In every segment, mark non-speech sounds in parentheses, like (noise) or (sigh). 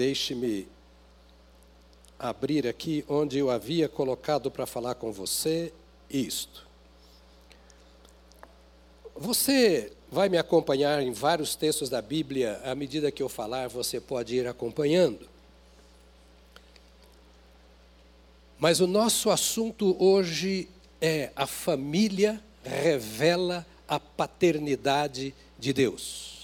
Deixe-me abrir aqui onde eu havia colocado para falar com você isto. Você vai me acompanhar em vários textos da Bíblia, à medida que eu falar, você pode ir acompanhando. Mas o nosso assunto hoje é a família revela a paternidade de Deus.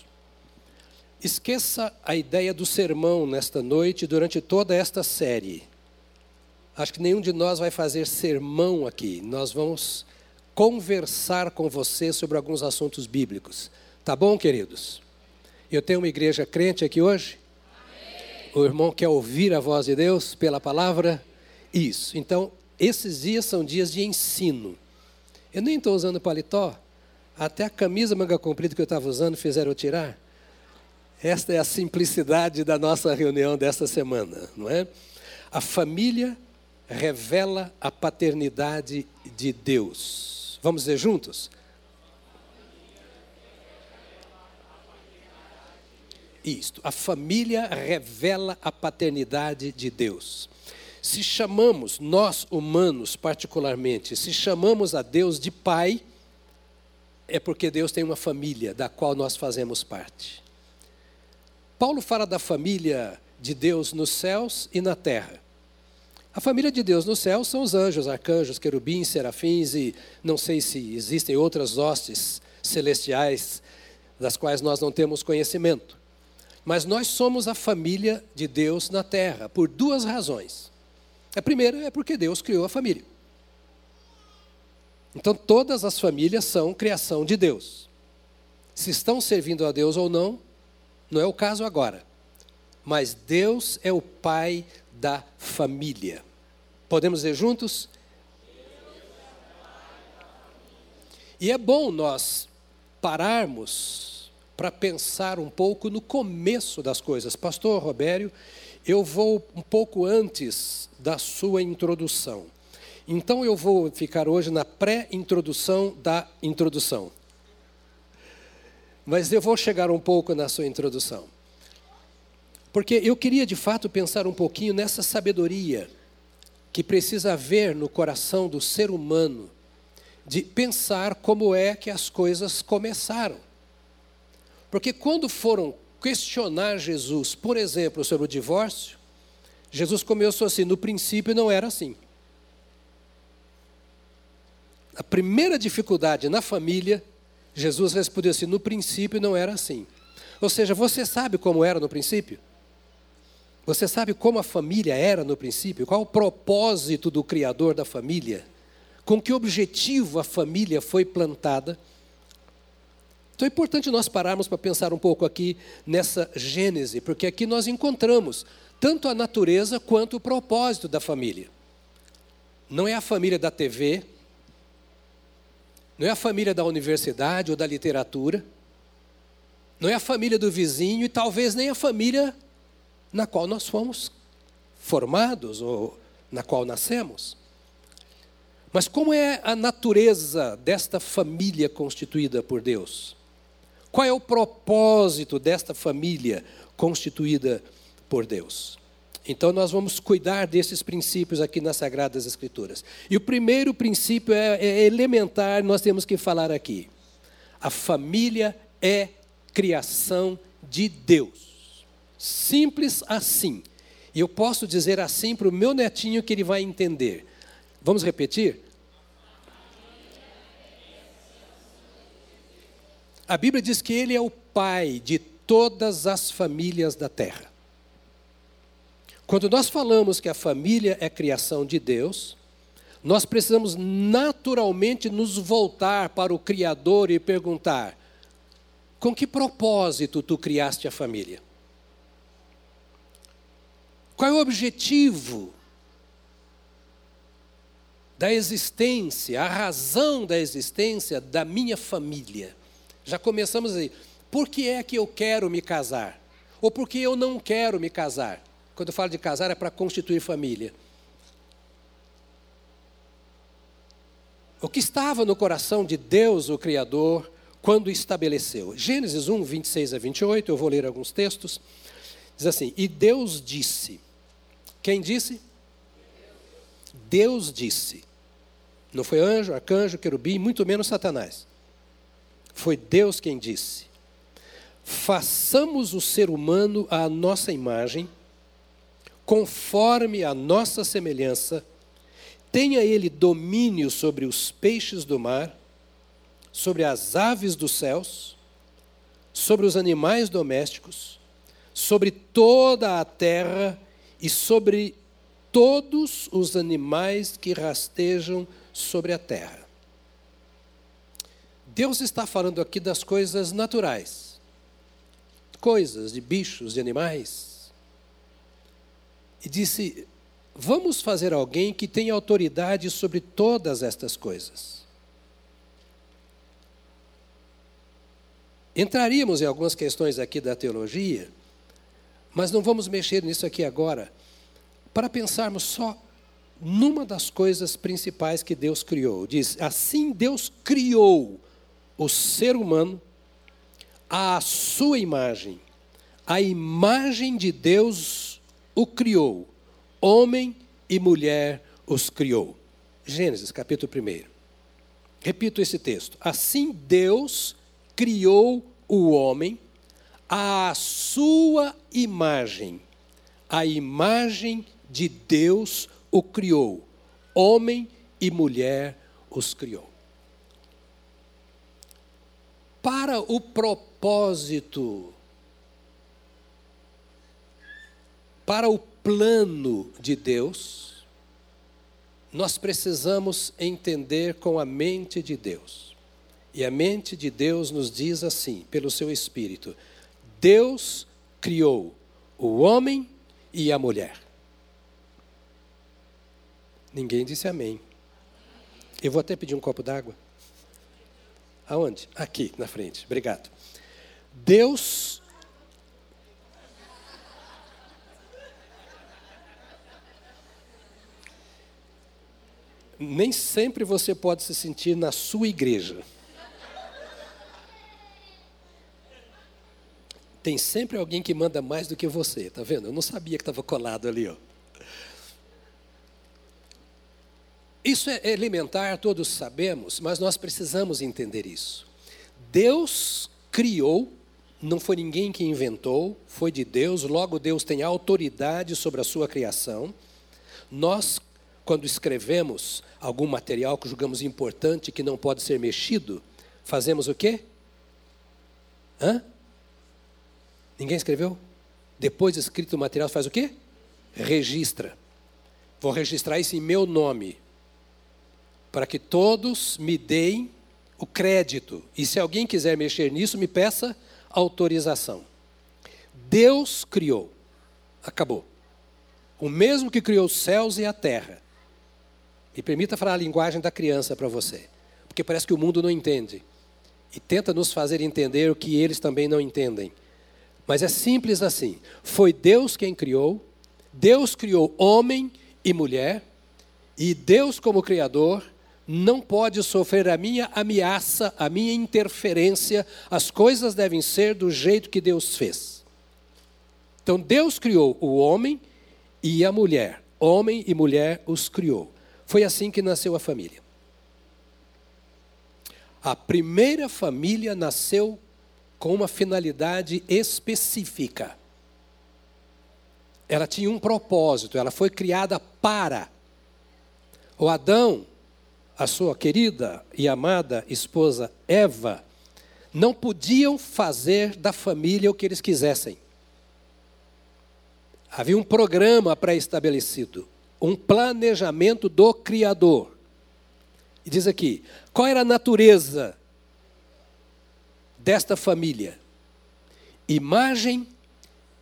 Esqueça a ideia do sermão nesta noite durante toda esta série. Acho que nenhum de nós vai fazer sermão aqui. Nós vamos conversar com você sobre alguns assuntos bíblicos. Tá bom, queridos? Eu tenho uma igreja crente aqui hoje? Amém. O irmão quer ouvir a voz de Deus pela palavra? Isso. Então, esses dias são dias de ensino. Eu nem estou usando paletó, até a camisa manga comprida que eu estava usando fizeram eu tirar. Esta é a simplicidade da nossa reunião desta semana, não é? A família revela a paternidade de Deus. Vamos dizer juntos? Isto, a família revela a paternidade de Deus. Se chamamos, nós humanos particularmente, se chamamos a Deus de Pai, é porque Deus tem uma família da qual nós fazemos parte. Paulo fala da família de Deus nos céus e na terra. A família de Deus no céu são os anjos, arcanjos, querubins, serafins e não sei se existem outras hostes celestiais das quais nós não temos conhecimento. Mas nós somos a família de Deus na terra por duas razões. A primeira é porque Deus criou a família. Então todas as famílias são criação de Deus. Se estão servindo a Deus ou não, não é o caso agora. Mas Deus é o pai da família. Podemos dizer juntos? E é bom nós pararmos para pensar um pouco no começo das coisas. Pastor Robério, eu vou um pouco antes da sua introdução. Então eu vou ficar hoje na pré-introdução da introdução. Mas eu vou chegar um pouco na sua introdução. Porque eu queria de fato pensar um pouquinho nessa sabedoria que precisa haver no coração do ser humano de pensar como é que as coisas começaram. Porque quando foram questionar Jesus, por exemplo, sobre o divórcio, Jesus começou assim: no princípio não era assim. A primeira dificuldade na família, Jesus respondeu assim: no princípio não era assim. Ou seja, você sabe como era no princípio? Você sabe como a família era no princípio? Qual o propósito do Criador da família? Com que objetivo a família foi plantada? Então é importante nós pararmos para pensar um pouco aqui nessa Gênese, porque aqui nós encontramos tanto a natureza quanto o propósito da família. Não é a família da TV, não é a família da universidade ou da literatura, não é a família do vizinho e talvez nem a família na qual nós fomos formados ou na qual nascemos. Mas como é a natureza desta família constituída por Deus? Qual é o propósito desta família constituída por Deus? Então, nós vamos cuidar desses princípios aqui nas Sagradas Escrituras. E o primeiro princípio é, é elementar, nós temos que falar aqui. A família é criação de Deus. Simples assim. E eu posso dizer assim para o meu netinho que ele vai entender. Vamos repetir? A Bíblia diz que ele é o pai de todas as famílias da terra. Quando nós falamos que a família é criação de Deus, nós precisamos naturalmente nos voltar para o Criador e perguntar: com que propósito tu criaste a família? Qual é o objetivo da existência, a razão da existência da minha família? Já começamos aí. Por que é que eu quero me casar? Ou por que eu não quero me casar? Quando eu falo de casar é para constituir família. O que estava no coração de Deus, o Criador, quando estabeleceu? Gênesis 1, 26 a 28, eu vou ler alguns textos Diz assim: E Deus disse. Quem disse? Deus disse. Não foi anjo, arcanjo, querubim, muito menos Satanás. Foi Deus quem disse: Façamos o ser humano à nossa imagem, conforme a nossa semelhança, tenha ele domínio sobre os peixes do mar, sobre as aves dos céus, sobre os animais domésticos, sobre toda a terra e sobre todos os animais que rastejam sobre a terra. Deus está falando aqui das coisas naturais, coisas de bichos, de animais. E disse: Vamos fazer alguém que tenha autoridade sobre todas estas coisas. Entraríamos em algumas questões aqui da teologia, mas não vamos mexer nisso aqui agora, para pensarmos só numa das coisas principais que Deus criou. Diz: assim Deus criou o ser humano à sua imagem. A imagem de Deus o criou. Homem e mulher os criou. Gênesis capítulo 1. Repito esse texto. Assim Deus criou o homem à sua imagem. A imagem de Deus o criou. Homem e mulher os criou. Para o propósito, para o plano de Deus, nós precisamos entender com a mente de Deus. E a mente de Deus nos diz assim, pelo seu Espírito: Deus criou o homem e a mulher. Ninguém disse amém. Eu vou até pedir um copo d'água. Aonde? Aqui, na frente. Obrigado. Deus. Nem sempre você pode se sentir na sua igreja. Tem sempre alguém que manda mais do que você, tá vendo? Eu não sabia que estava colado ali, ó. Isso é elementar, todos sabemos, mas nós precisamos entender isso. Deus criou, não foi ninguém que inventou, foi de Deus, logo Deus tem autoridade sobre a sua criação. Nós, quando escrevemos algum material que julgamos importante, que não pode ser mexido, fazemos o quê? Hã? Ninguém escreveu? Depois de escrito o material, faz o quê? Registra. Vou registrar isso em meu nome, para que todos me deem o crédito. E se alguém quiser mexer nisso, me peça autorização. Deus criou. Acabou. O mesmo que criou os céus e a terra. Me permita falar a linguagem da criança para você, porque parece que o mundo não entende. E tenta nos fazer entender o que eles também não entendem. Mas é simples assim: foi Deus quem criou, Deus criou homem e mulher, e Deus, como Criador, não pode sofrer a minha ameaça, a minha interferência, as coisas devem ser do jeito que Deus fez. Então Deus criou o homem e a mulher, homem e mulher os criou. Foi assim que nasceu a família. A primeira família nasceu com uma finalidade específica. Ela tinha um propósito, ela foi criada para. O Adão, a sua querida e amada esposa Eva, não podiam fazer da família o que eles quisessem. Havia um programa pré-estabelecido, um planejamento do Criador. E diz aqui: qual era a natureza desta família? Imagem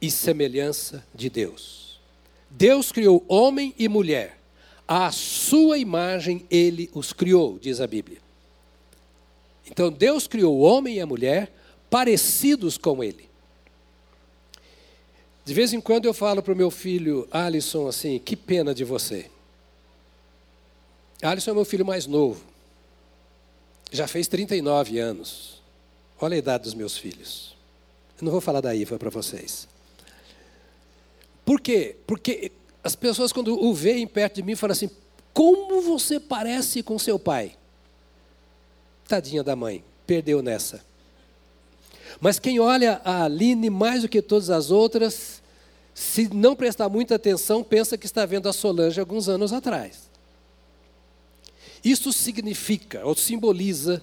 e semelhança de Deus. Deus criou homem e mulher. À sua imagem ele os criou, diz a Bíblia. Então Deus criou o homem e a mulher parecidos com ele. De vez em quando eu falo para o meu filho Alisson assim: que pena de você. Alisson é meu filho mais novo. Já fez 39 anos. Olha a idade dos meus filhos. Eu não vou falar da Iva para vocês. Por quê? Porque as pessoas, quando o veem perto de mim, falam assim: como você parece com seu pai? Tadinha da mãe, perdeu nessa. Mas quem olha a Aline mais do que todas as outras, se não prestar muita atenção, pensa que está vendo a Solange alguns anos atrás. Isso significa ou simboliza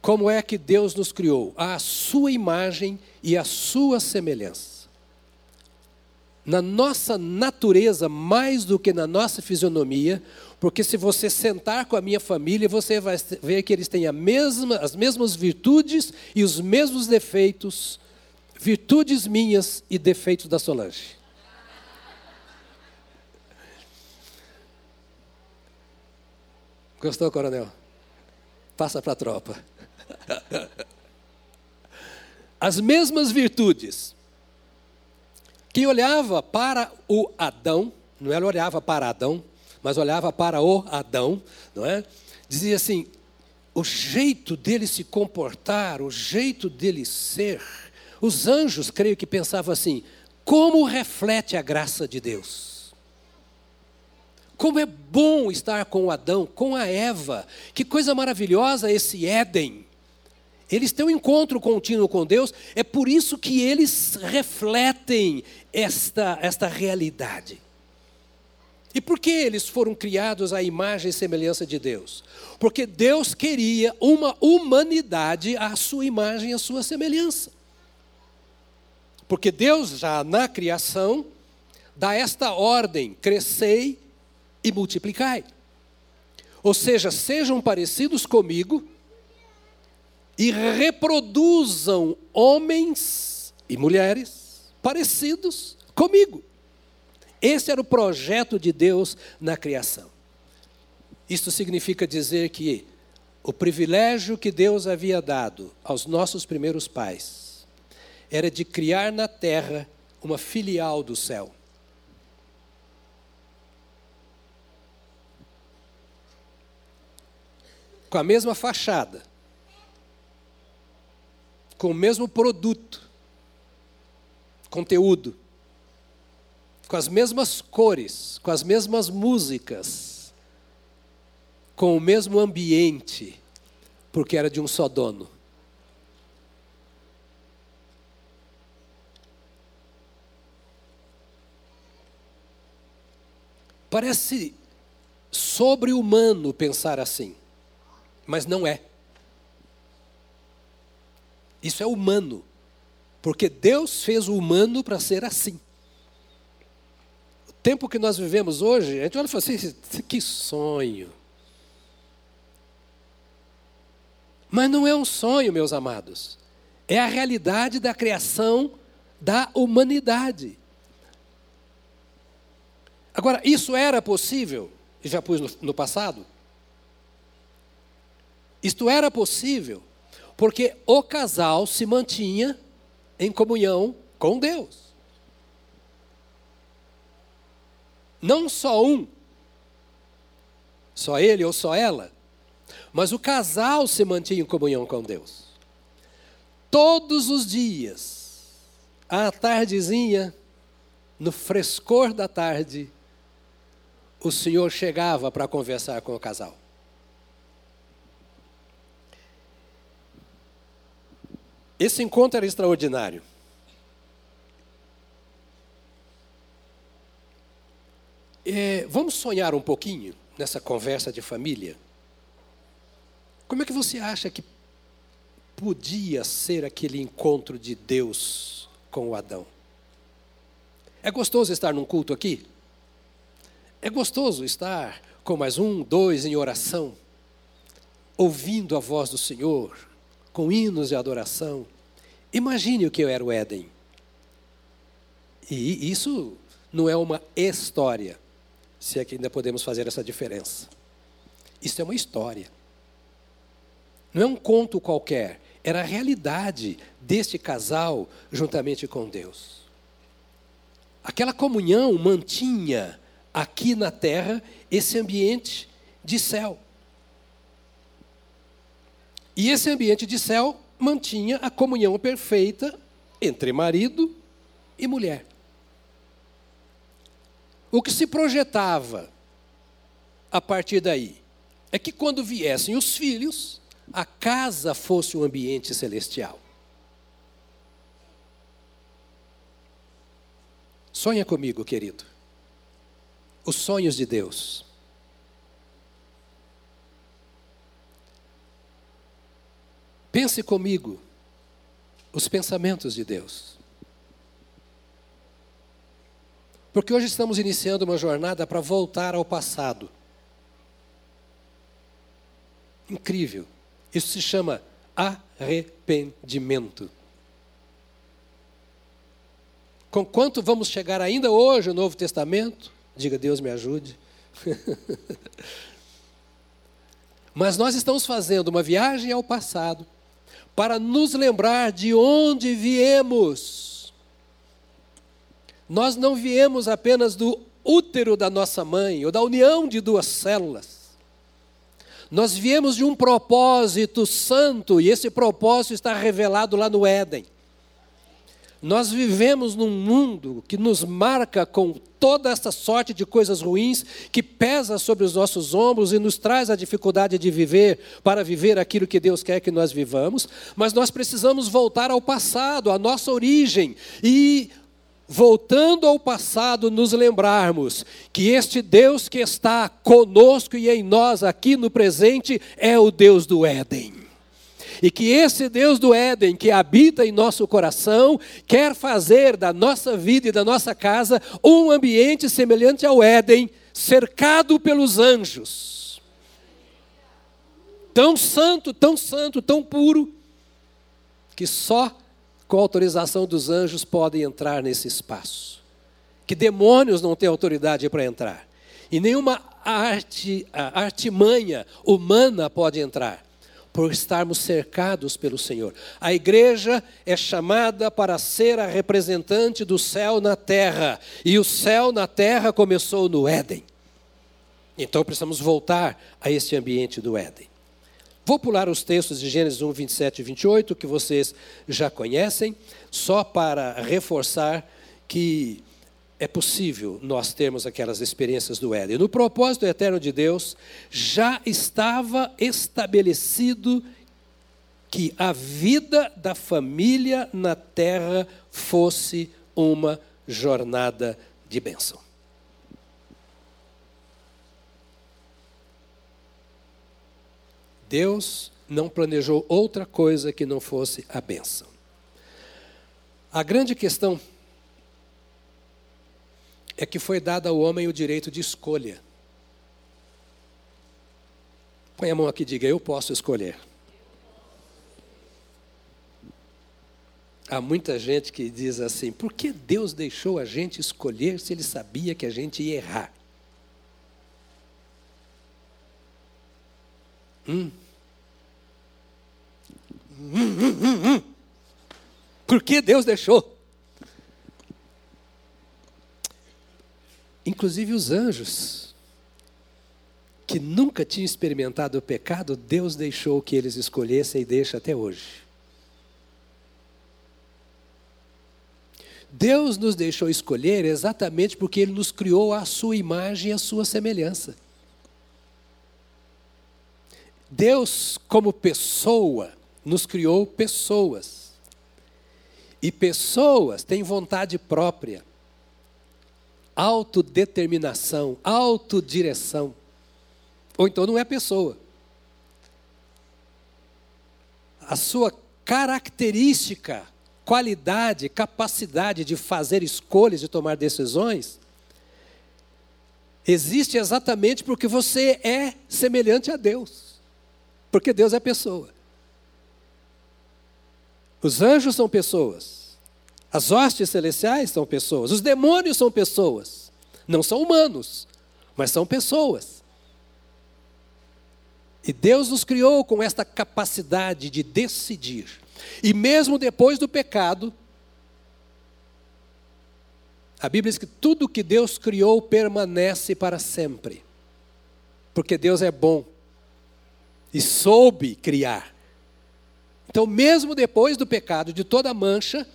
como é que Deus nos criou, a sua imagem e a sua semelhança. Na nossa natureza, mais do que na nossa fisionomia, porque se você sentar com a minha família, você vai ver que eles têm mesma, as mesmas virtudes e os mesmos defeitos, virtudes minhas e defeitos da Solange. Gostou, coronel? Passa para a tropa. As mesmas virtudes. Quem olhava para o Adão, não era olhava para Adão, mas olhava para o Adão, não é? Dizia assim: o jeito dele se comportar, o jeito dele ser. Os anjos, creio que pensavam assim: como reflete a graça de Deus? Como é bom estar com o Adão, com a Eva. Que coisa maravilhosa esse Éden. Eles têm um encontro contínuo com Deus, é por isso que eles refletem esta, esta realidade. E por que eles foram criados à imagem e semelhança de Deus? Porque Deus queria uma humanidade à sua imagem e à sua semelhança. Porque Deus, já na criação, dá esta ordem: crescei e multiplicai. Ou seja, sejam parecidos comigo e reproduzam homens e mulheres parecidos comigo. Esse era o projeto de Deus na criação. Isto significa dizer que o privilégio que Deus havia dado aos nossos primeiros pais era de criar na terra uma filial do céu. Com a mesma fachada, com o mesmo produto, conteúdo, com as mesmas cores, com as mesmas músicas, com o mesmo ambiente, porque era de um só dono. Parece sobre-humano pensar assim, mas não é. Isso é humano, porque Deus fez o humano para ser assim tempo que nós vivemos hoje, a gente olha e fala assim: que sonho. Mas não é um sonho, meus amados. É a realidade da criação da humanidade. Agora, isso era possível, e já pus no, no passado? Isto era possível porque o casal se mantinha em comunhão com Deus. Não só um, só ele ou só ela, mas o casal se mantinha em comunhão com Deus. Todos os dias, à tardezinha, no frescor da tarde, o Senhor chegava para conversar com o casal. Esse encontro era extraordinário. É, vamos sonhar um pouquinho nessa conversa de família? Como é que você acha que podia ser aquele encontro de Deus com o Adão? É gostoso estar num culto aqui? É gostoso estar com mais um, dois em oração, ouvindo a voz do Senhor, com hinos de adoração. Imagine o que eu era o Éden. E isso não é uma história se é que ainda podemos fazer essa diferença. Isso é uma história. Não é um conto qualquer, era a realidade deste casal juntamente com Deus. Aquela comunhão mantinha aqui na terra esse ambiente de céu. E esse ambiente de céu mantinha a comunhão perfeita entre marido e mulher. O que se projetava a partir daí é que quando viessem os filhos, a casa fosse um ambiente celestial. Sonha comigo, querido. Os sonhos de Deus. Pense comigo os pensamentos de Deus. Porque hoje estamos iniciando uma jornada para voltar ao passado. Incrível. Isso se chama arrependimento. Com quanto vamos chegar ainda hoje no Novo Testamento? Diga, Deus me ajude. (laughs) Mas nós estamos fazendo uma viagem ao passado para nos lembrar de onde viemos. Nós não viemos apenas do útero da nossa mãe, ou da união de duas células. Nós viemos de um propósito santo, e esse propósito está revelado lá no Éden. Nós vivemos num mundo que nos marca com toda essa sorte de coisas ruins que pesa sobre os nossos ombros e nos traz a dificuldade de viver para viver aquilo que Deus quer que nós vivamos, mas nós precisamos voltar ao passado, à nossa origem e voltando ao passado, nos lembrarmos que este Deus que está conosco e em nós aqui no presente é o Deus do Éden. E que esse Deus do Éden, que habita em nosso coração, quer fazer da nossa vida e da nossa casa um ambiente semelhante ao Éden, cercado pelos anjos. Tão santo, tão santo, tão puro, que só com autorização dos anjos podem entrar nesse espaço. Que demônios não têm autoridade para entrar. E nenhuma arte, artimanha humana pode entrar por estarmos cercados pelo Senhor. A igreja é chamada para ser a representante do céu na terra, e o céu na terra começou no Éden. Então precisamos voltar a este ambiente do Éden. Vou pular os textos de Gênesis 1, 27 e 28, que vocês já conhecem, só para reforçar que é possível nós termos aquelas experiências do Éden. No propósito eterno de Deus, já estava estabelecido que a vida da família na terra fosse uma jornada de bênção. Deus não planejou outra coisa que não fosse a bênção. A grande questão é que foi dado ao homem o direito de escolha. Põe a mão aqui e diga: Eu posso escolher. Há muita gente que diz assim: por que Deus deixou a gente escolher se Ele sabia que a gente ia errar? Hum. Por que Deus deixou? Inclusive os anjos, que nunca tinham experimentado o pecado, Deus deixou que eles escolhessem e deixa até hoje. Deus nos deixou escolher exatamente porque Ele nos criou à sua imagem e à sua semelhança. Deus, como pessoa, nos criou pessoas. E pessoas têm vontade própria autodeterminação, autodireção. Ou então não é pessoa. A sua característica, qualidade, capacidade de fazer escolhas, de tomar decisões, existe exatamente porque você é semelhante a Deus. Porque Deus é pessoa. Os anjos são pessoas. As hostes celestiais são pessoas, os demônios são pessoas. Não são humanos, mas são pessoas. E Deus nos criou com esta capacidade de decidir. E mesmo depois do pecado, a Bíblia diz que tudo que Deus criou permanece para sempre. Porque Deus é bom e soube criar. Então, mesmo depois do pecado, de toda mancha,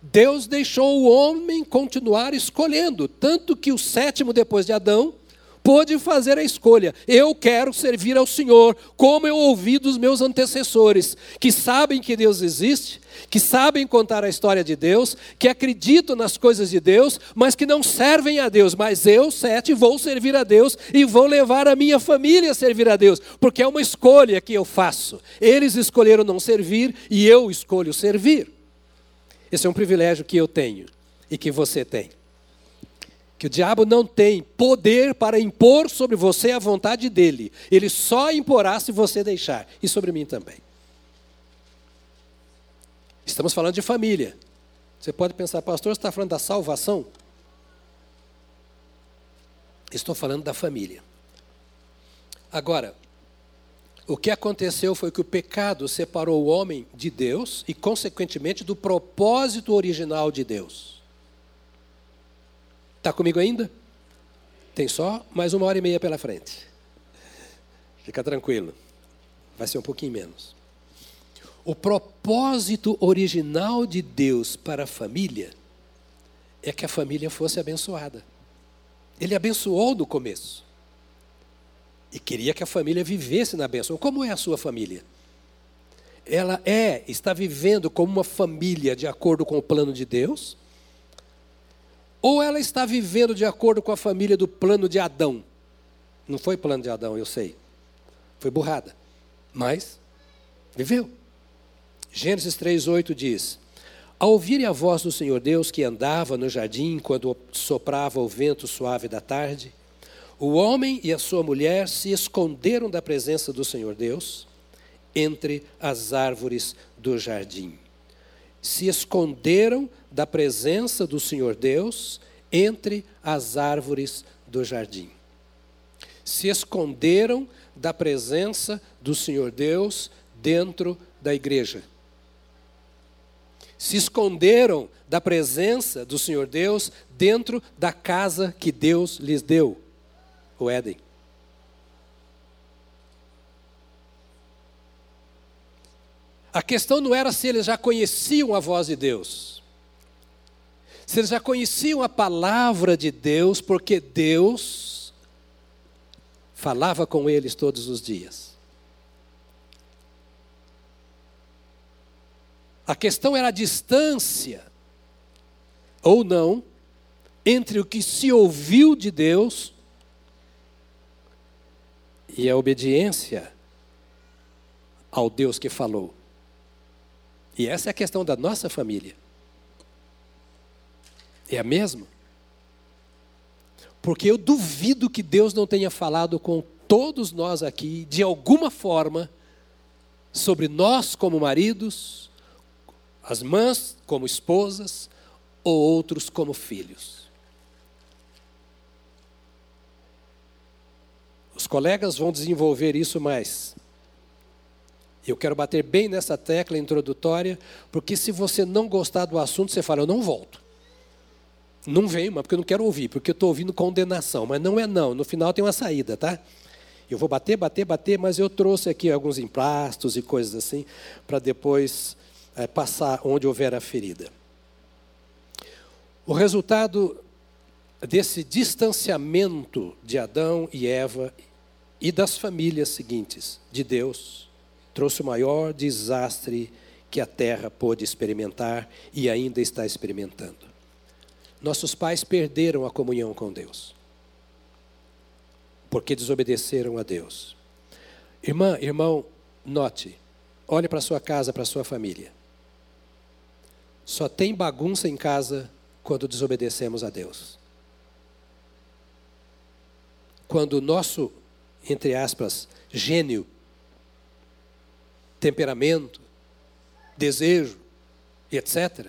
Deus deixou o homem continuar escolhendo, tanto que o sétimo depois de Adão pôde fazer a escolha. Eu quero servir ao Senhor, como eu ouvi dos meus antecessores, que sabem que Deus existe, que sabem contar a história de Deus, que acreditam nas coisas de Deus, mas que não servem a Deus. Mas eu, sete, vou servir a Deus e vou levar a minha família a servir a Deus, porque é uma escolha que eu faço. Eles escolheram não servir e eu escolho servir. Esse é um privilégio que eu tenho e que você tem. Que o diabo não tem poder para impor sobre você a vontade dele. Ele só imporá se você deixar. E sobre mim também. Estamos falando de família. Você pode pensar, pastor, você está falando da salvação? Estou falando da família. Agora, o que aconteceu foi que o pecado separou o homem de Deus e, consequentemente, do propósito original de Deus. Está comigo ainda? Tem só mais uma hora e meia pela frente. Fica tranquilo. Vai ser um pouquinho menos. O propósito original de Deus para a família é que a família fosse abençoada. Ele abençoou no começo. E queria que a família vivesse na bênção. Como é a sua família? Ela é, está vivendo como uma família de acordo com o plano de Deus? Ou ela está vivendo de acordo com a família do plano de Adão? Não foi plano de Adão, eu sei. Foi burrada. Mas viveu. Gênesis 3:8 diz: Ao ouvirem a voz do Senhor Deus que andava no jardim quando soprava o vento suave da tarde, o homem e a sua mulher se esconderam da presença do Senhor Deus entre as árvores do jardim. Se esconderam da presença do Senhor Deus entre as árvores do jardim. Se esconderam da presença do Senhor Deus dentro da igreja. Se esconderam da presença do Senhor Deus dentro da casa que Deus lhes deu o Éden. A questão não era se eles já conheciam a voz de Deus, se eles já conheciam a palavra de Deus, porque Deus falava com eles todos os dias. A questão era a distância, ou não, entre o que se ouviu de Deus e a obediência ao Deus que falou. E essa é a questão da nossa família. É a mesma? Porque eu duvido que Deus não tenha falado com todos nós aqui, de alguma forma, sobre nós como maridos, as mães como esposas, ou outros como filhos. Os colegas vão desenvolver isso mais. Eu quero bater bem nessa tecla introdutória, porque se você não gostar do assunto, você fala, eu não volto. Não venho, mas porque eu não quero ouvir, porque eu estou ouvindo condenação. Mas não é não, no final tem uma saída, tá? Eu vou bater, bater, bater, mas eu trouxe aqui alguns emplastos e coisas assim, para depois é, passar onde houver a ferida. O resultado desse distanciamento de Adão e Eva e das famílias seguintes de Deus trouxe o maior desastre que a terra pôde experimentar e ainda está experimentando. Nossos pais perderam a comunhão com Deus, porque desobedeceram a Deus. Irmã, irmão, note, olhe para sua casa, para sua família. Só tem bagunça em casa quando desobedecemos a Deus. Quando o nosso entre aspas, gênio, temperamento, desejo, etc.,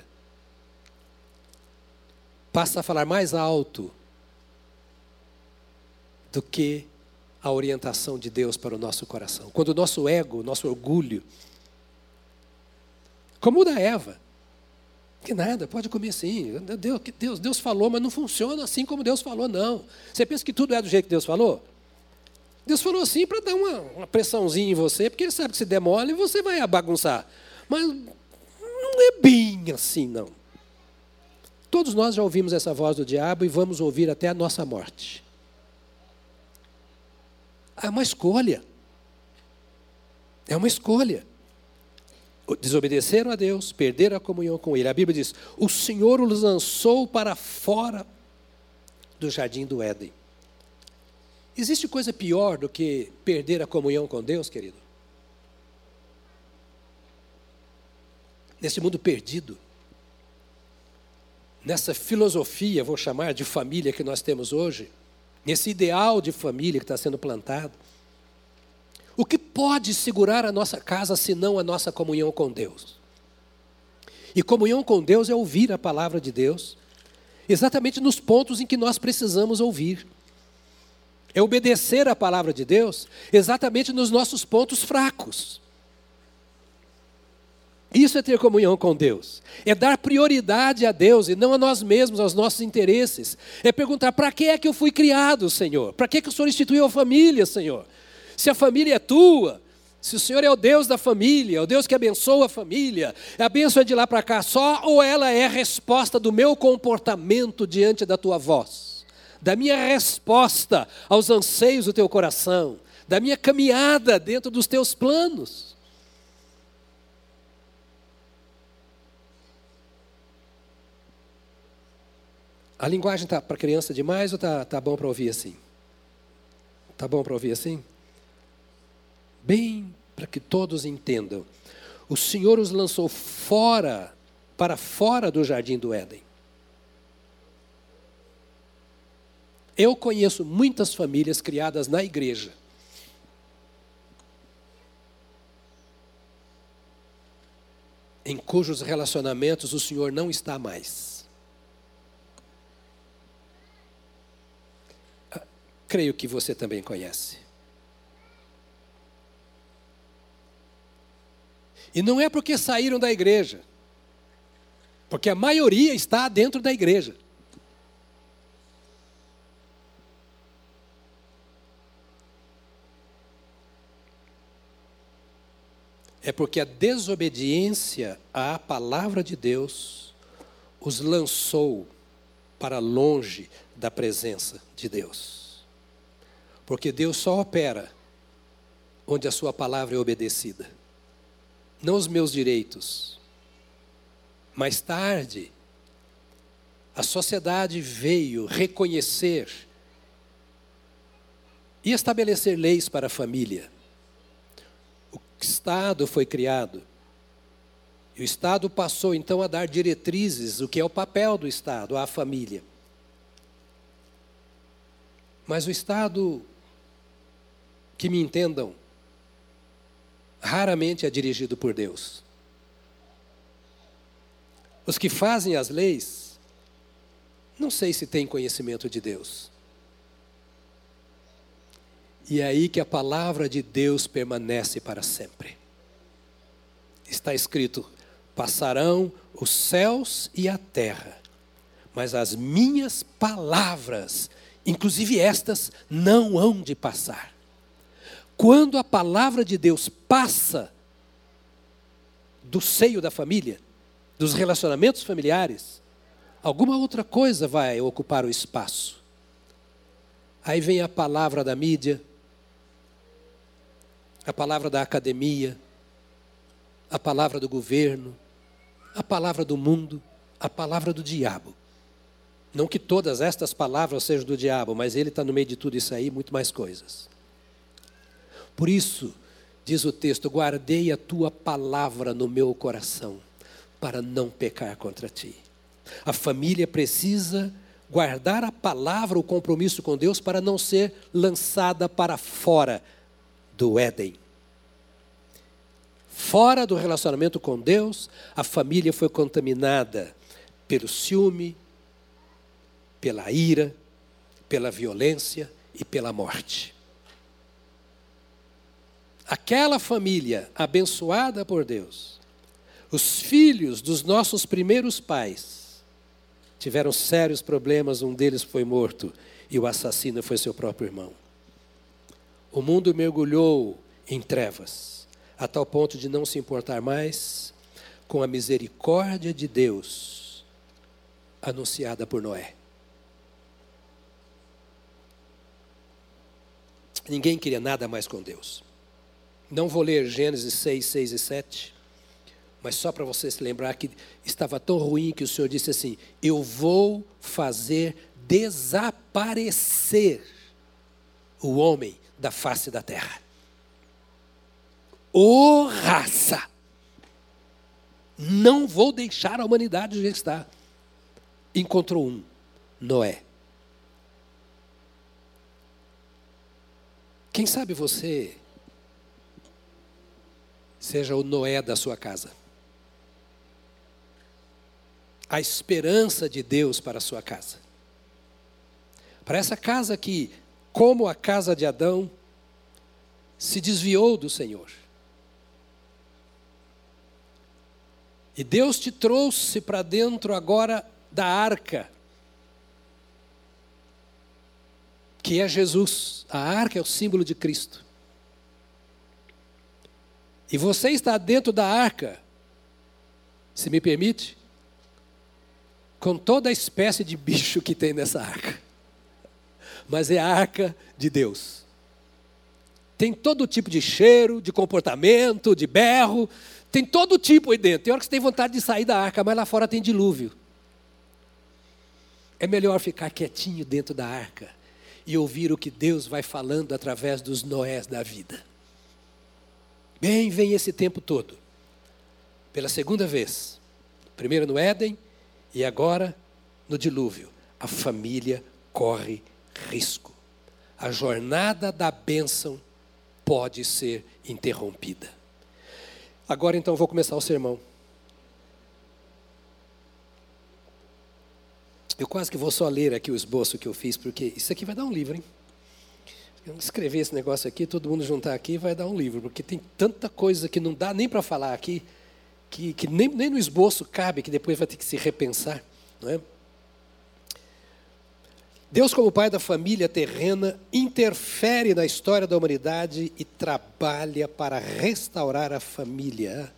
passa a falar mais alto do que a orientação de Deus para o nosso coração. Quando o nosso ego, o nosso orgulho, como o da Eva, que nada, pode comer sim. Deus, Deus, Deus falou, mas não funciona assim como Deus falou, não. Você pensa que tudo é do jeito que Deus falou? Deus falou assim para dar uma, uma, pressãozinha em você, porque Ele sabe que se demole você vai bagunçar. Mas não é bem assim, não. Todos nós já ouvimos essa voz do diabo e vamos ouvir até a nossa morte. É uma escolha. É uma escolha. Desobedeceram a Deus, perderam a comunhão com Ele. A Bíblia diz: O Senhor os lançou para fora do jardim do Éden. Existe coisa pior do que perder a comunhão com Deus, querido? Nesse mundo perdido, nessa filosofia, vou chamar de família que nós temos hoje, nesse ideal de família que está sendo plantado, o que pode segurar a nossa casa senão a nossa comunhão com Deus? E comunhão com Deus é ouvir a palavra de Deus, exatamente nos pontos em que nós precisamos ouvir. É obedecer a palavra de Deus exatamente nos nossos pontos fracos. Isso é ter comunhão com Deus. É dar prioridade a Deus e não a nós mesmos, aos nossos interesses. É perguntar: para que é que eu fui criado, Senhor? Para que, é que o Senhor instituiu a família, Senhor? se a família é tua, se o Senhor é o Deus da família, é o Deus que abençoa a família, a bênção é de lá para cá só, ou ela é a resposta do meu comportamento diante da tua voz, da minha resposta aos anseios do teu coração, da minha caminhada dentro dos teus planos. A linguagem está para criança demais ou está tá bom para ouvir assim? Está bom para ouvir assim? bem para que todos entendam. O Senhor os lançou fora, para fora do jardim do Éden. Eu conheço muitas famílias criadas na igreja. Em cujos relacionamentos o Senhor não está mais. Ah, creio que você também conhece. E não é porque saíram da igreja, porque a maioria está dentro da igreja. É porque a desobediência à palavra de Deus os lançou para longe da presença de Deus. Porque Deus só opera onde a sua palavra é obedecida não os meus direitos. Mais tarde, a sociedade veio reconhecer e estabelecer leis para a família. Estado foi criado. E o Estado passou então a dar diretrizes, o que é o papel do Estado, à família. Mas o Estado, que me entendam, raramente é dirigido por Deus. Os que fazem as leis, não sei se têm conhecimento de Deus. E é aí que a palavra de Deus permanece para sempre. Está escrito: passarão os céus e a terra, mas as minhas palavras, inclusive estas, não hão de passar. Quando a palavra de Deus passa do seio da família, dos relacionamentos familiares, alguma outra coisa vai ocupar o espaço. Aí vem a palavra da mídia, a palavra da academia, a palavra do governo, a palavra do mundo, a palavra do diabo. Não que todas estas palavras sejam do diabo, mas ele está no meio de tudo isso aí, muito mais coisas. Por isso, diz o texto: guardei a tua palavra no meu coração, para não pecar contra ti. A família precisa guardar a palavra, o compromisso com Deus, para não ser lançada para fora do Éden. Fora do relacionamento com Deus, a família foi contaminada pelo ciúme, pela ira, pela violência e pela morte. Aquela família abençoada por Deus, os filhos dos nossos primeiros pais, tiveram sérios problemas, um deles foi morto e o assassino foi seu próprio irmão. O mundo mergulhou em trevas, a tal ponto de não se importar mais com a misericórdia de Deus anunciada por Noé. Ninguém queria nada mais com Deus. Não vou ler Gênesis 6, 6 e 7, mas só para você se lembrar que estava tão ruim que o Senhor disse assim: Eu vou fazer desaparecer o homem da face da terra. Ô oh, raça! Não vou deixar a humanidade onde está. Encontrou um, Noé. Quem sabe você seja o Noé da sua casa. A esperança de Deus para a sua casa. Para essa casa que, como a casa de Adão, se desviou do Senhor. E Deus te trouxe para dentro agora da arca, que é Jesus. A arca é o símbolo de Cristo. E você está dentro da arca, se me permite, com toda a espécie de bicho que tem nessa arca. Mas é a arca de Deus. Tem todo tipo de cheiro, de comportamento, de berro, tem todo tipo aí dentro. Tem hora que você tem vontade de sair da arca, mas lá fora tem dilúvio. É melhor ficar quietinho dentro da arca e ouvir o que Deus vai falando através dos Noés da vida. Bem, vem esse tempo todo. Pela segunda vez. Primeiro no Éden e agora no dilúvio. A família corre risco. A jornada da bênção pode ser interrompida. Agora então vou começar o sermão. Eu quase que vou só ler aqui o esboço que eu fiz, porque isso aqui vai dar um livro, hein? Escrever esse negócio aqui, todo mundo juntar aqui, vai dar um livro, porque tem tanta coisa que não dá nem para falar aqui, que, que nem, nem no esboço cabe, que depois vai ter que se repensar. Não é? Deus, como pai da família terrena, interfere na história da humanidade e trabalha para restaurar a família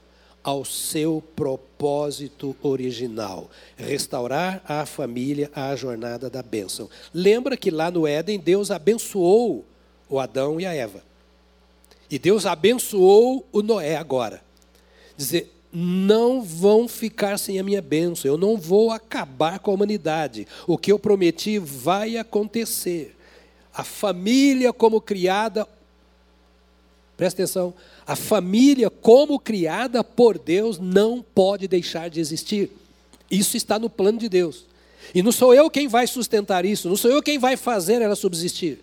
ao seu propósito original, restaurar a família à jornada da bênção. Lembra que lá no Éden Deus abençoou o Adão e a Eva. E Deus abençoou o Noé agora. Dizer, não vão ficar sem a minha bênção, eu não vou acabar com a humanidade. O que eu prometi vai acontecer. A família, como criada, presta atenção, a família, como criada por Deus, não pode deixar de existir. Isso está no plano de Deus. E não sou eu quem vai sustentar isso, não sou eu quem vai fazer ela subsistir.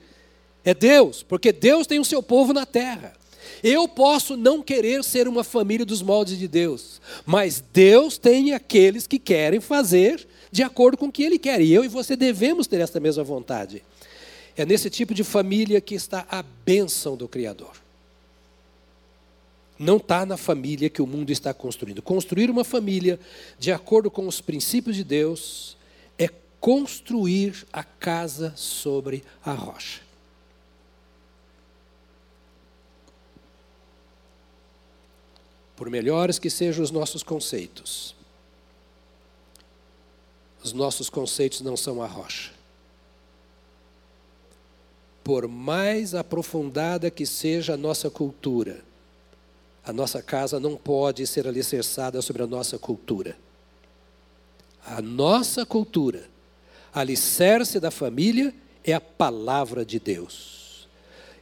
É Deus, porque Deus tem o seu povo na terra. Eu posso não querer ser uma família dos moldes de Deus, mas Deus tem aqueles que querem fazer de acordo com o que Ele quer, e eu e você devemos ter essa mesma vontade. É nesse tipo de família que está a bênção do Criador. Não está na família que o mundo está construindo. Construir uma família de acordo com os princípios de Deus é construir a casa sobre a rocha. Por melhores que sejam os nossos conceitos, os nossos conceitos não são a rocha. Por mais aprofundada que seja a nossa cultura, a nossa casa não pode ser alicerçada sobre a nossa cultura. A nossa cultura, alicerce da família, é a palavra de Deus.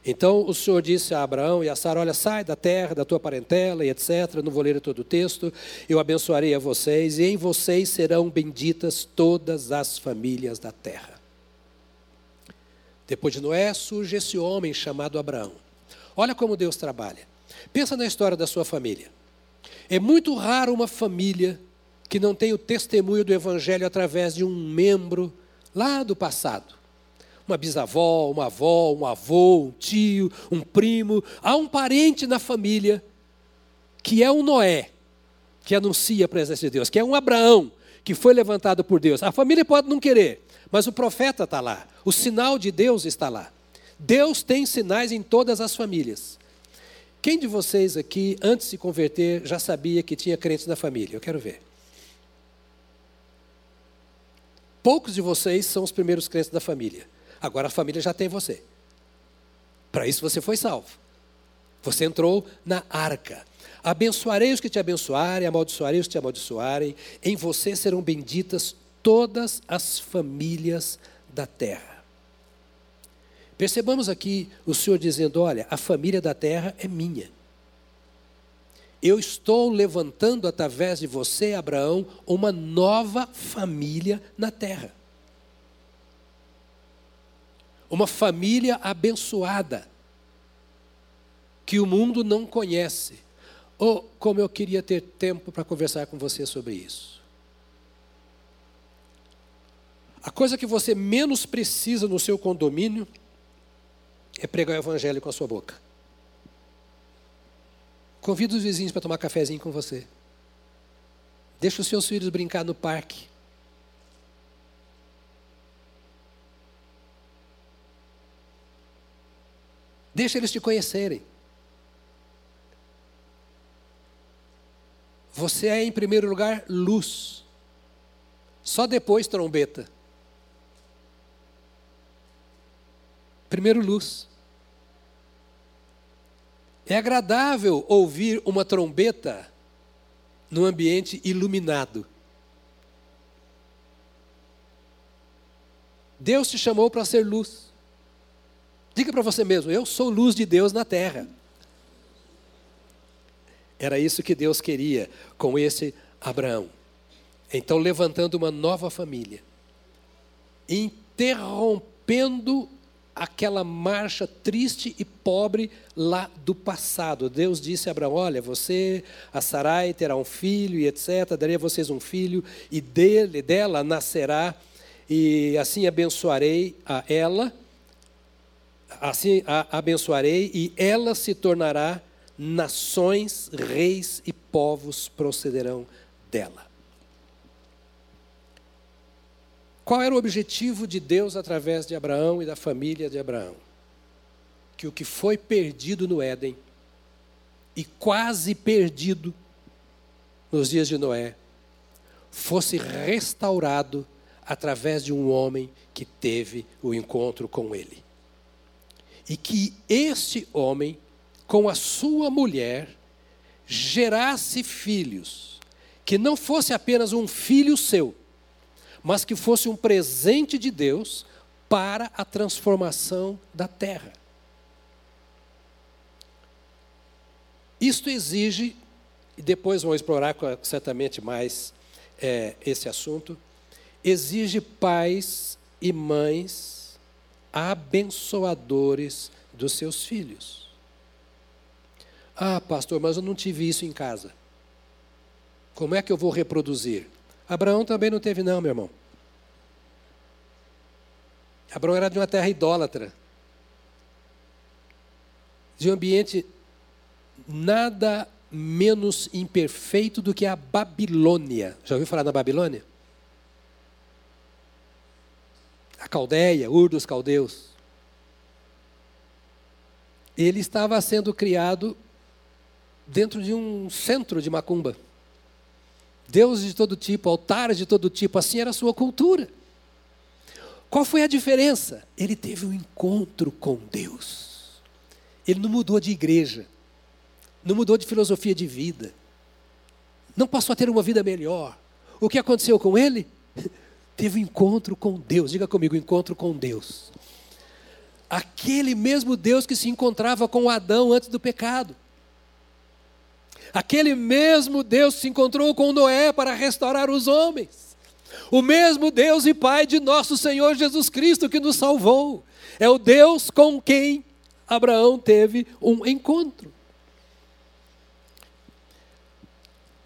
Então o Senhor disse a Abraão e a Sara: Olha, sai da terra, da tua parentela e etc. Não vou ler todo o texto. Eu abençoarei a vocês, e em vocês serão benditas todas as famílias da terra. Depois de Noé surge esse homem chamado Abraão. Olha como Deus trabalha. Pensa na história da sua família. É muito raro uma família que não tem o testemunho do Evangelho através de um membro lá do passado uma bisavó, uma avó, um avô, um tio, um primo, há um parente na família que é um Noé, que anuncia a presença de Deus, que é um Abraão, que foi levantado por Deus. A família pode não querer, mas o profeta está lá, o sinal de Deus está lá. Deus tem sinais em todas as famílias. Quem de vocês aqui, antes de se converter, já sabia que tinha crentes na família? Eu quero ver. poucos de vocês são os primeiros crentes da família. Agora a família já tem você. Para isso você foi salvo. Você entrou na arca. Abençoarei os que te abençoarem, amaldiçoarei os que te amaldiçoarem. Em você serão benditas todas as famílias da terra. Percebamos aqui o Senhor dizendo: Olha, a família da terra é minha. Eu estou levantando através de você, Abraão, uma nova família na terra. Uma família abençoada, que o mundo não conhece. Oh, como eu queria ter tempo para conversar com você sobre isso. A coisa que você menos precisa no seu condomínio é pregar o evangelho com a sua boca. Convida os vizinhos para tomar cafezinho com você. Deixa os seus filhos brincar no parque. Deixa eles te conhecerem. Você é, em primeiro lugar, luz. Só depois, trombeta. Primeiro, luz. É agradável ouvir uma trombeta num ambiente iluminado. Deus te chamou para ser luz. Diga para você mesmo: eu sou luz de Deus na terra. Era isso que Deus queria com esse Abraão. Então, levantando uma nova família, interrompendo aquela marcha triste e pobre lá do passado. Deus disse a Abraão: Olha, você, a Sarai, terá um filho e etc. Darei a vocês um filho, e dele, dela nascerá, e assim abençoarei a ela, assim a abençoarei, e ela se tornará nações, reis e povos procederão dela. Qual era o objetivo de Deus através de Abraão e da família de Abraão? Que o que foi perdido no Éden e quase perdido nos dias de Noé fosse restaurado através de um homem que teve o encontro com ele. E que este homem, com a sua mulher, gerasse filhos, que não fosse apenas um filho seu, mas que fosse um presente de Deus para a transformação da terra. Isto exige, e depois vamos explorar certamente mais é, esse assunto, exige pais e mães abençoadores dos seus filhos. Ah, pastor, mas eu não tive isso em casa. Como é que eu vou reproduzir? Abraão também não teve, não, meu irmão. Abraão era de uma terra idólatra, de um ambiente nada menos imperfeito do que a Babilônia. Já ouviu falar da Babilônia? Caldeia, Ur dos Caldeus. Ele estava sendo criado dentro de um centro de macumba. Deuses de todo tipo, altares de todo tipo, assim era a sua cultura. Qual foi a diferença? Ele teve um encontro com Deus. Ele não mudou de igreja, não mudou de filosofia de vida, não passou a ter uma vida melhor. O que aconteceu com ele? (laughs) Teve um encontro com Deus. Diga comigo, encontro com Deus. Aquele mesmo Deus que se encontrava com Adão antes do pecado. Aquele mesmo Deus se encontrou com Noé para restaurar os homens. O mesmo Deus e Pai de nosso Senhor Jesus Cristo que nos salvou. É o Deus com quem Abraão teve um encontro.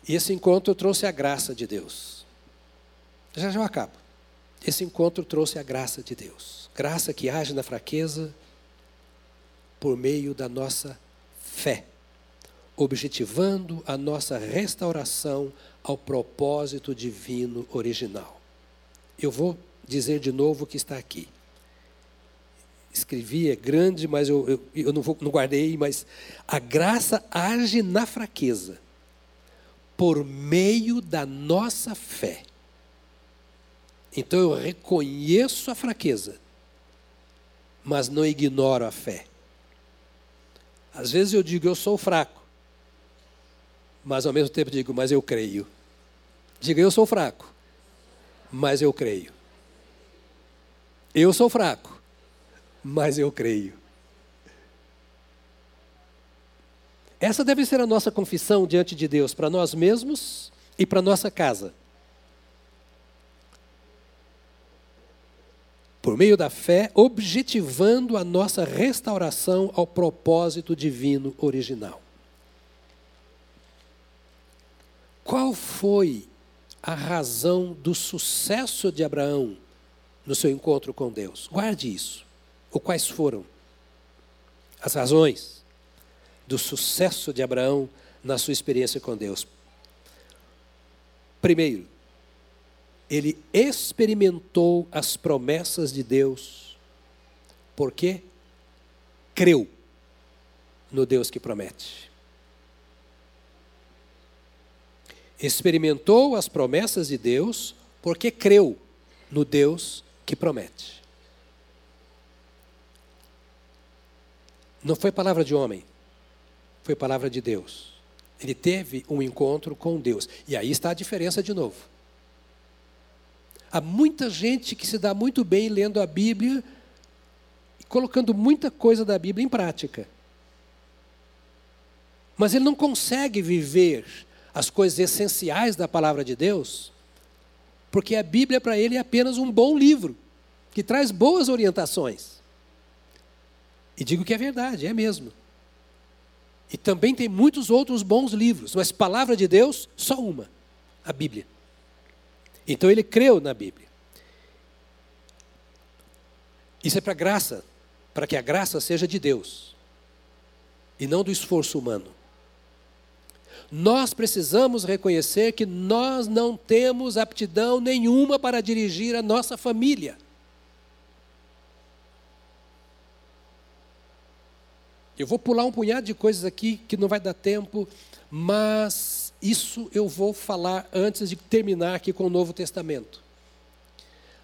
E esse encontro trouxe a graça de Deus. Já já eu acabo. Esse encontro trouxe a graça de Deus. Graça que age na fraqueza por meio da nossa fé objetivando a nossa restauração ao propósito divino original. Eu vou dizer de novo o que está aqui. Escrevi, é grande, mas eu, eu, eu não, vou, não guardei, mas a graça age na fraqueza, por meio da nossa fé, Então eu reconheço a fraqueza, mas não ignoro a fé. Às vezes eu digo, eu sou fraco, mas ao mesmo tempo digo, mas eu creio. Diga, eu sou fraco, mas eu creio. Eu sou fraco, mas eu creio. Essa deve ser a nossa confissão diante de Deus, para nós mesmos e para nossa casa. Por meio da fé, objetivando a nossa restauração ao propósito divino original. Qual foi a razão do sucesso de Abraão no seu encontro com Deus? Guarde isso. Ou quais foram as razões do sucesso de Abraão na sua experiência com Deus? Primeiro, ele experimentou as promessas de Deus, porque creu no Deus que promete. Experimentou as promessas de Deus, porque creu no Deus que promete. Não foi palavra de homem, foi palavra de Deus. Ele teve um encontro com Deus. E aí está a diferença de novo. Há muita gente que se dá muito bem lendo a Bíblia e colocando muita coisa da Bíblia em prática. Mas ele não consegue viver as coisas essenciais da palavra de Deus, porque a Bíblia para ele é apenas um bom livro, que traz boas orientações. E digo que é verdade, é mesmo. E também tem muitos outros bons livros, mas palavra de Deus, só uma: a Bíblia. Então ele creu na Bíblia. Isso é para graça, para que a graça seja de Deus e não do esforço humano. Nós precisamos reconhecer que nós não temos aptidão nenhuma para dirigir a nossa família. Eu vou pular um punhado de coisas aqui que não vai dar tempo, mas isso eu vou falar antes de terminar aqui com o Novo Testamento.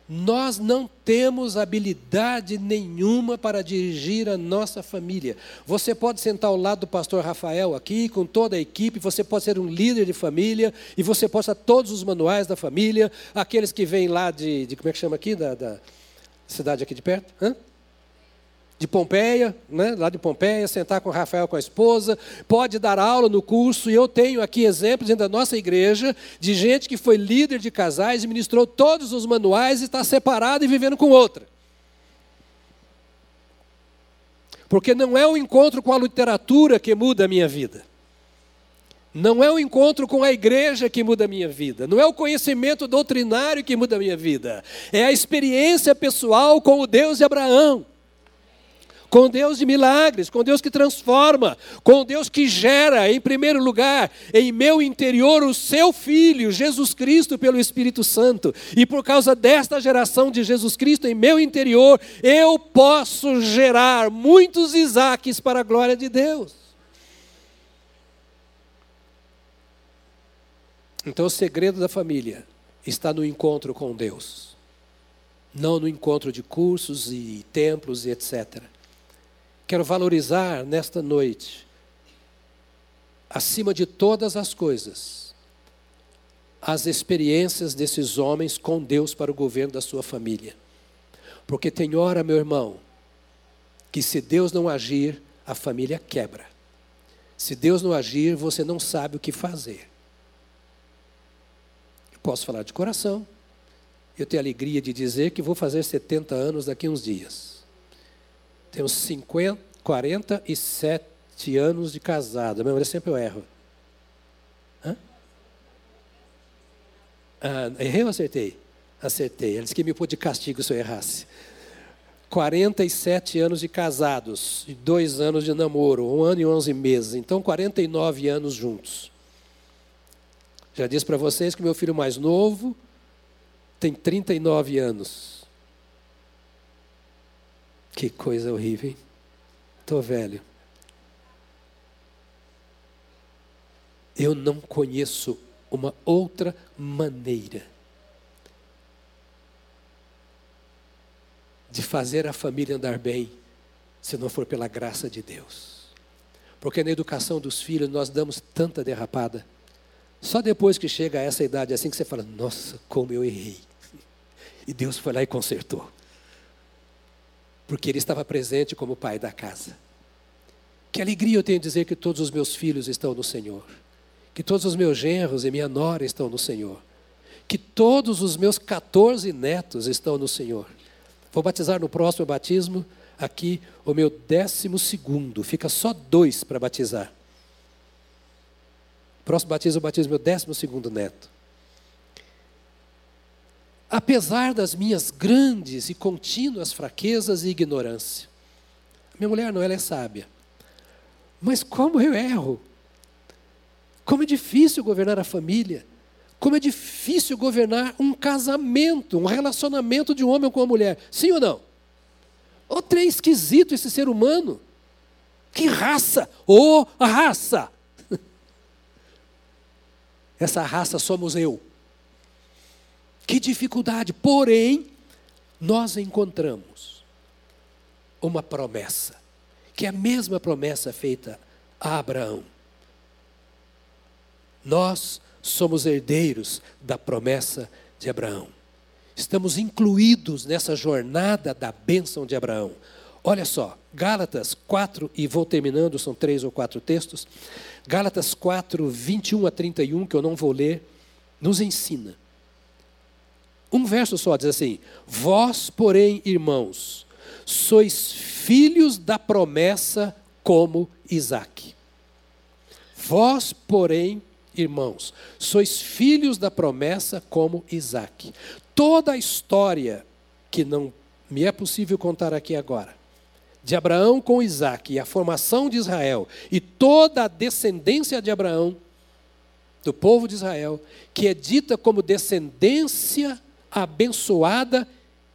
Nós não temos habilidade nenhuma para dirigir a nossa família. Você pode sentar ao lado do pastor Rafael aqui, com toda a equipe, você pode ser um líder de família, e você pode todos os manuais da família, aqueles que vêm lá de, de como é que chama aqui, da, da cidade aqui de perto? Hã? De Pompeia, né, lá de Pompeia, sentar com o Rafael com a esposa, pode dar aula no curso, e eu tenho aqui exemplos da nossa igreja de gente que foi líder de casais e ministrou todos os manuais e está separado e vivendo com outra. Porque não é o encontro com a literatura que muda a minha vida. Não é o encontro com a igreja que muda a minha vida. Não é o conhecimento doutrinário que muda a minha vida. É a experiência pessoal com o Deus de Abraão com Deus de milagres, com Deus que transforma, com Deus que gera, em primeiro lugar, em meu interior o seu Filho, Jesus Cristo, pelo Espírito Santo. E por causa desta geração de Jesus Cristo em meu interior, eu posso gerar muitos Isaques para a glória de Deus. Então, o segredo da família está no encontro com Deus, não no encontro de cursos e templos e etc. Quero valorizar nesta noite, acima de todas as coisas, as experiências desses homens com Deus para o governo da sua família. Porque tem hora, meu irmão, que se Deus não agir, a família quebra. Se Deus não agir, você não sabe o que fazer. Eu posso falar de coração. Eu tenho alegria de dizer que vou fazer 70 anos daqui a uns dias. Tenho 50, 47 anos de casado. Meu sempre eu erro. Hã? Ah, errei ou acertei? Acertei. Ele disse que me pôs de castigo se eu errasse. 47 anos de casados e dois anos de namoro, um ano e 11 meses. Então, 49 anos juntos. Já disse para vocês que meu filho mais novo tem 39 anos. Que coisa horrível, hein? Estou velho. Eu não conheço uma outra maneira de fazer a família andar bem, se não for pela graça de Deus. Porque na educação dos filhos nós damos tanta derrapada. Só depois que chega a essa idade assim que você fala: Nossa, como eu errei. E Deus foi lá e consertou. Porque Ele estava presente como pai da casa. Que alegria eu tenho dizer que todos os meus filhos estão no Senhor. Que todos os meus genros e minha nora estão no Senhor. Que todos os meus 14 netos estão no Senhor. Vou batizar no próximo batismo aqui o meu décimo segundo. Fica só dois para batizar. Próximo batismo, eu batizo meu décimo segundo neto. Apesar das minhas grandes e contínuas fraquezas e ignorância, minha mulher não, ela é sábia. Mas como eu erro? Como é difícil governar a família? Como é difícil governar um casamento, um relacionamento de um homem com uma mulher? Sim ou não? Outro é esquisito esse ser humano. Que raça! Ô oh, raça! (laughs) Essa raça somos eu. Que dificuldade! Porém, nós encontramos uma promessa, que é a mesma promessa feita a Abraão. Nós somos herdeiros da promessa de Abraão. Estamos incluídos nessa jornada da bênção de Abraão. Olha só, Gálatas 4, e vou terminando, são três ou quatro textos. Gálatas 4, 21 a 31, que eu não vou ler, nos ensina. Um verso só diz assim: Vós, porém, irmãos, sois filhos da promessa como Isaac. Vós, porém, irmãos, sois filhos da promessa como Isaac toda a história, que não me é possível contar aqui agora, de Abraão com Isaac e a formação de Israel, e toda a descendência de Abraão, do povo de Israel, que é dita como descendência abençoada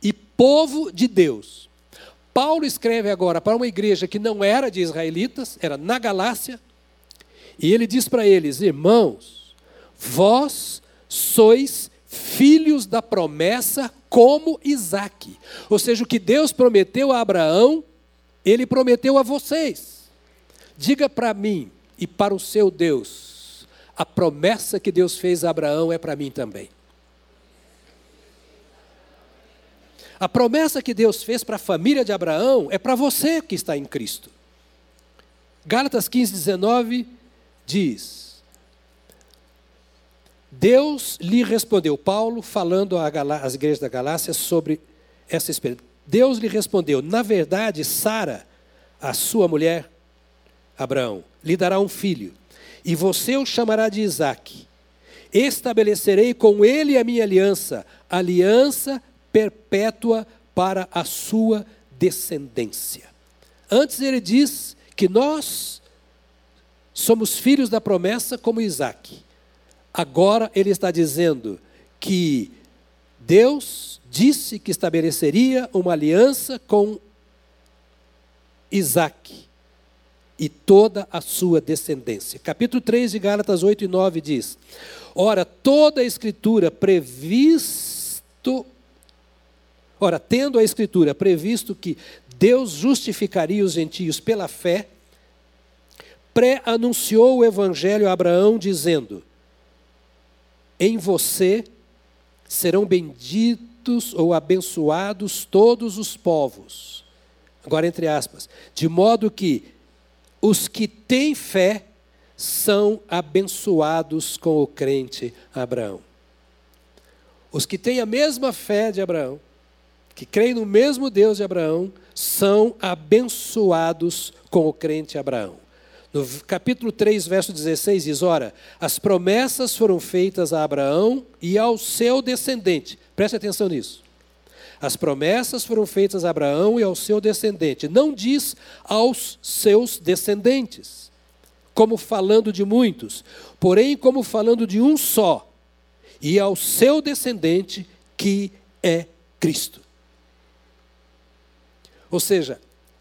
e povo de Deus. Paulo escreve agora para uma igreja que não era de israelitas, era na Galácia, e ele diz para eles: irmãos, vós sois filhos da promessa como Isaac. Ou seja, o que Deus prometeu a Abraão, ele prometeu a vocês. Diga para mim e para o seu Deus, a promessa que Deus fez a Abraão é para mim também. A promessa que Deus fez para a família de Abraão é para você que está em Cristo. Gálatas 15, 19 diz: Deus lhe respondeu, Paulo falando às igrejas da Galácia sobre essa experiência. Deus lhe respondeu: Na verdade, Sara, a sua mulher, Abraão, lhe dará um filho, e você o chamará de Isaque. Estabelecerei com ele a minha aliança, aliança perpétua para a sua descendência. Antes ele diz que nós somos filhos da promessa como Isaque. Agora ele está dizendo que Deus disse que estabeleceria uma aliança com Isaac e toda a sua descendência. Capítulo 3 de Gálatas 8 e 9 diz: Ora, toda a escritura previsto Ora, tendo a escritura previsto que Deus justificaria os gentios pela fé, pré-anunciou o evangelho a Abraão dizendo: em você serão benditos ou abençoados todos os povos. Agora, entre aspas, de modo que os que têm fé são abençoados com o crente Abraão. Os que têm a mesma fé de Abraão, que creem no mesmo Deus de Abraão, são abençoados com o crente Abraão. No capítulo 3, verso 16, diz: Ora, as promessas foram feitas a Abraão e ao seu descendente. Preste atenção nisso. As promessas foram feitas a Abraão e ao seu descendente. Não diz aos seus descendentes, como falando de muitos, porém como falando de um só, e ao seu descendente, que é Cristo. Ou seja,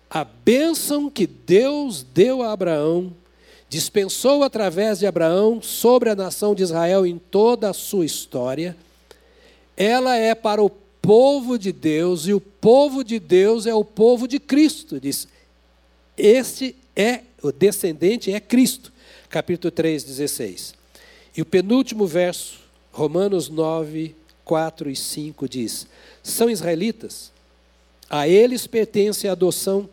a bênção que Deus deu a Abraão, dispensou através de Abraão sobre a nação de Israel em toda a sua história, ela é para o povo de Deus, e o povo de Deus é o povo de Cristo. Diz: Este é, o descendente é Cristo. Capítulo 3, 16. E o penúltimo verso, Romanos 9, 4 e 5 diz: São israelitas, a eles pertence a adoção,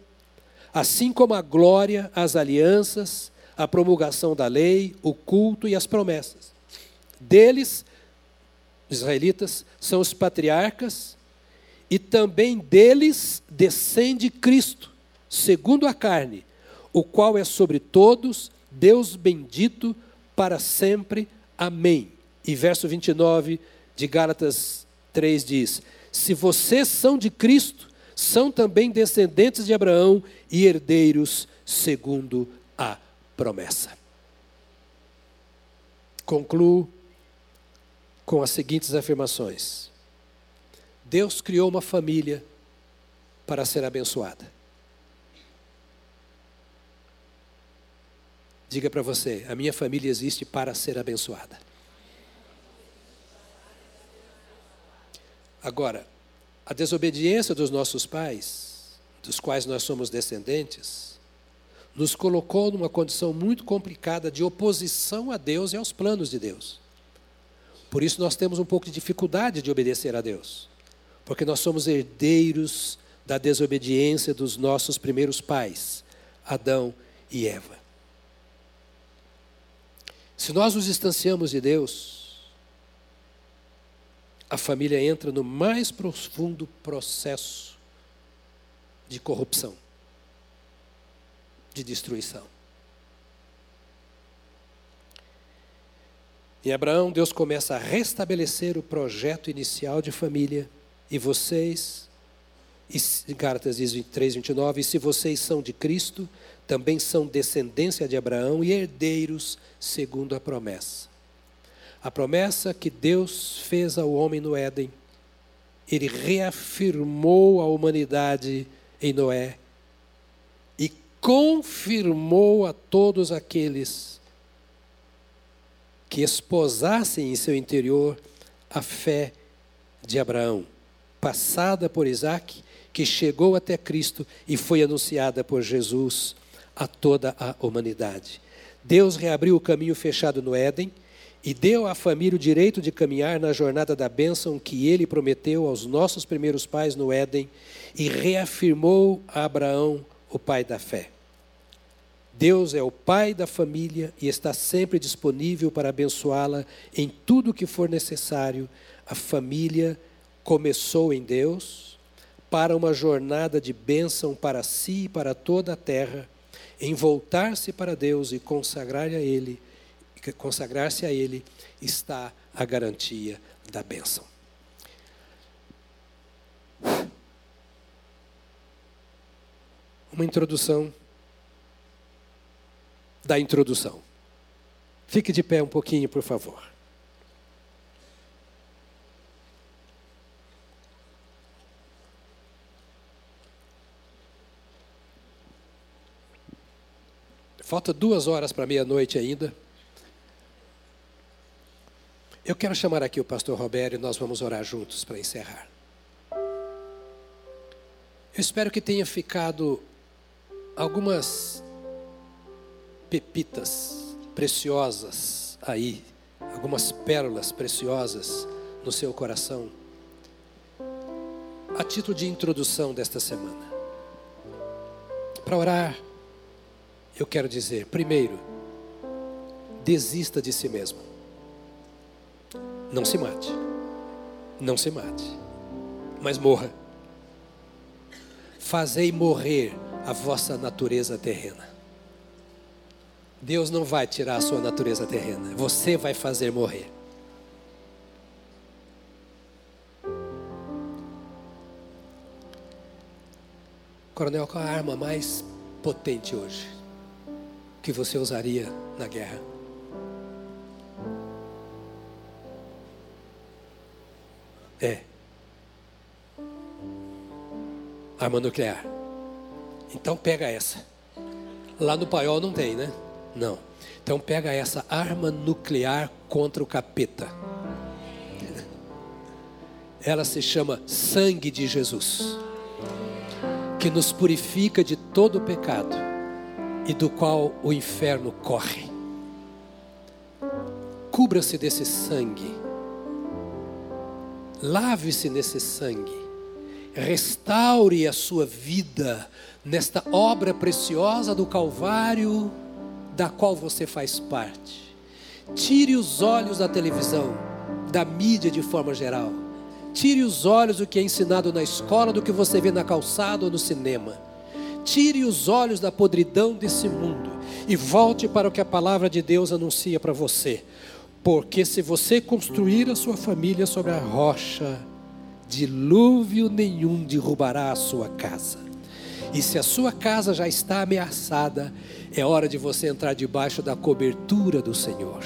assim como a glória, as alianças, a promulgação da lei, o culto e as promessas. Deles, israelitas, são os patriarcas, e também deles descende Cristo, segundo a carne, o qual é sobre todos, Deus bendito para sempre. Amém. E verso 29 de Gálatas 3 diz: Se vocês são de Cristo, são também descendentes de Abraão e herdeiros segundo a promessa. Concluo com as seguintes afirmações: Deus criou uma família para ser abençoada. Diga para você: a minha família existe para ser abençoada. Agora, a desobediência dos nossos pais, dos quais nós somos descendentes, nos colocou numa condição muito complicada de oposição a Deus e aos planos de Deus. Por isso nós temos um pouco de dificuldade de obedecer a Deus, porque nós somos herdeiros da desobediência dos nossos primeiros pais, Adão e Eva. Se nós nos distanciamos de Deus, a família entra no mais profundo processo de corrupção de destruição. Em Abraão, Deus começa a restabelecer o projeto inicial de família, e vocês, em Gálatas diz 23, 29, e se vocês são de Cristo, também são descendência de Abraão e herdeiros segundo a promessa. A promessa que Deus fez ao homem no Éden, ele reafirmou a humanidade em Noé confirmou a todos aqueles que esposassem em seu interior a fé de Abraão, passada por Isaac, que chegou até Cristo e foi anunciada por Jesus a toda a humanidade. Deus reabriu o caminho fechado no Éden e deu à família o direito de caminhar na jornada da bênção que ele prometeu aos nossos primeiros pais no Éden e reafirmou a Abraão o pai da fé. Deus é o pai da família e está sempre disponível para abençoá-la em tudo que for necessário. A família começou em Deus para uma jornada de bênção para si e para toda a terra, em voltar-se para Deus e consagrar a Ele, consagrar-se a Ele, está a garantia da bênção. Uma introdução da introdução. Fique de pé um pouquinho, por favor. Falta duas horas para meia-noite ainda. Eu quero chamar aqui o pastor Roberto e nós vamos orar juntos para encerrar. Eu espero que tenha ficado algumas pepitas preciosas aí, algumas pérolas preciosas no seu coração, a título de introdução desta semana. Para orar, eu quero dizer, primeiro, desista de si mesmo. Não se mate. Não se mate. Mas morra. Fazei morrer a vossa natureza terrena. Deus não vai tirar a sua natureza terrena, você vai fazer morrer. Coronel, qual a arma mais potente hoje que você usaria na guerra? É. Arma nuclear. Então pega essa. Lá no paiol não tem, né? Não. Então pega essa arma nuclear contra o capeta. ela se chama sangue de Jesus, que nos purifica de todo o pecado e do qual o inferno corre. Cubra-se desse sangue, lave-se nesse sangue, restaure a sua vida nesta obra preciosa do Calvário, da qual você faz parte. Tire os olhos da televisão, da mídia de forma geral. Tire os olhos do que é ensinado na escola, do que você vê na calçada ou no cinema. Tire os olhos da podridão desse mundo e volte para o que a palavra de Deus anuncia para você. Porque se você construir a sua família sobre a rocha, dilúvio nenhum derrubará a sua casa. E se a sua casa já está ameaçada, é hora de você entrar debaixo da cobertura do Senhor.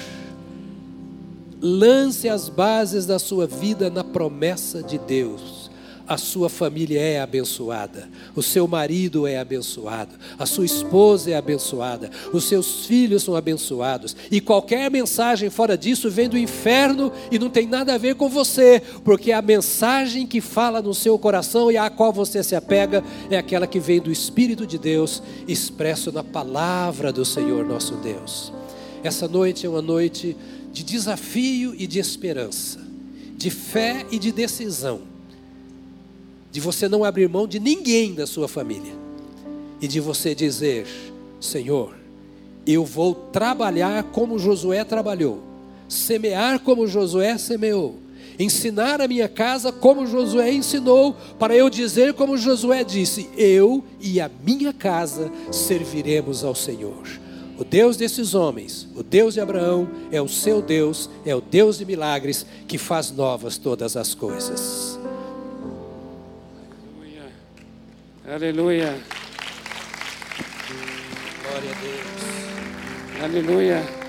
Lance as bases da sua vida na promessa de Deus a sua família é abençoada, o seu marido é abençoado, a sua esposa é abençoada, os seus filhos são abençoados, e qualquer mensagem fora disso vem do inferno e não tem nada a ver com você, porque a mensagem que fala no seu coração e à qual você se apega é aquela que vem do Espírito de Deus, expresso na palavra do Senhor nosso Deus. Essa noite é uma noite de desafio e de esperança, de fé e de decisão de você não abrir mão de ninguém da sua família e de você dizer: Senhor, eu vou trabalhar como Josué trabalhou, semear como Josué semeou, ensinar a minha casa como Josué ensinou, para eu dizer como Josué disse: Eu e a minha casa serviremos ao Senhor. O Deus desses homens, o Deus de Abraão, é o seu Deus, é o Deus de milagres que faz novas todas as coisas. Aleluia. Glória a Deus. Aleluia.